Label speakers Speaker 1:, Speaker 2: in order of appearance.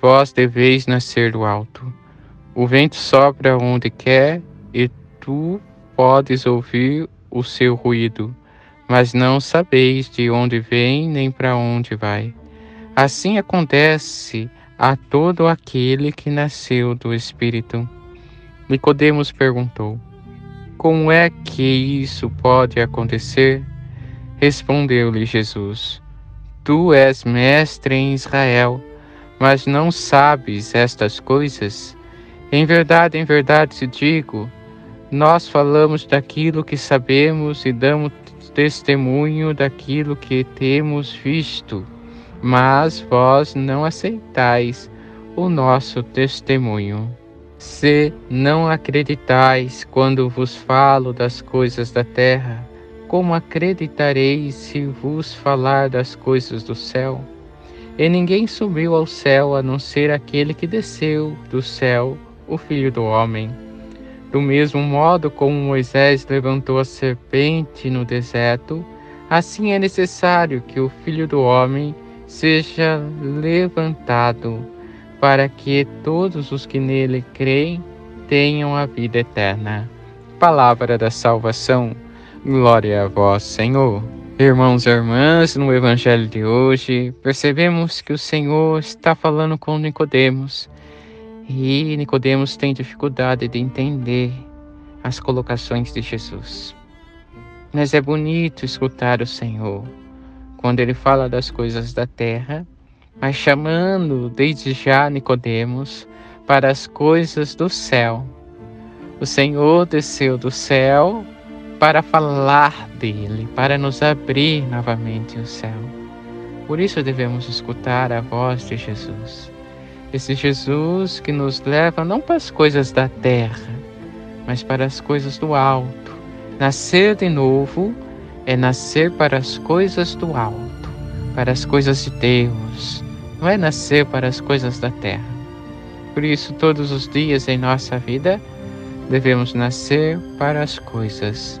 Speaker 1: Vós deveis nascer do alto. O vento sopra onde quer e tu podes ouvir o seu ruído, mas não sabeis de onde vem nem para onde vai. Assim acontece a todo aquele que nasceu do Espírito. Nicodemos perguntou: Como é que isso pode acontecer? Respondeu-lhe Jesus: Tu és mestre em Israel, mas não sabes estas coisas? Em verdade, em verdade te digo, nós falamos daquilo que sabemos e damos testemunho daquilo que temos visto, mas vós não aceitais o nosso testemunho. Se não acreditais quando vos falo das coisas da terra, como acreditareis se vos falar das coisas do céu? E ninguém subiu ao céu a não ser aquele que desceu do céu, o Filho do Homem. Do mesmo modo como Moisés levantou a serpente no deserto, assim é necessário que o Filho do Homem seja levantado, para que todos os que nele creem tenham a vida eterna. Palavra da salvação. Glória a vós, Senhor. Irmãos e irmãs, no evangelho de hoje, percebemos que o Senhor está falando com Nicodemos. E Nicodemos tem dificuldade de entender as colocações de Jesus. Mas é bonito escutar o Senhor quando ele fala das coisas da terra, mas chamando desde já Nicodemos para as coisas do céu. O Senhor desceu do céu para falar dele, para nos abrir novamente o céu. Por isso devemos escutar a voz de Jesus. Esse Jesus que nos leva não para as coisas da terra, mas para as coisas do alto. Nascer de novo é nascer para as coisas do alto, para as coisas de Deus, não é nascer para as coisas da terra. Por isso, todos os dias em nossa vida, devemos nascer para as coisas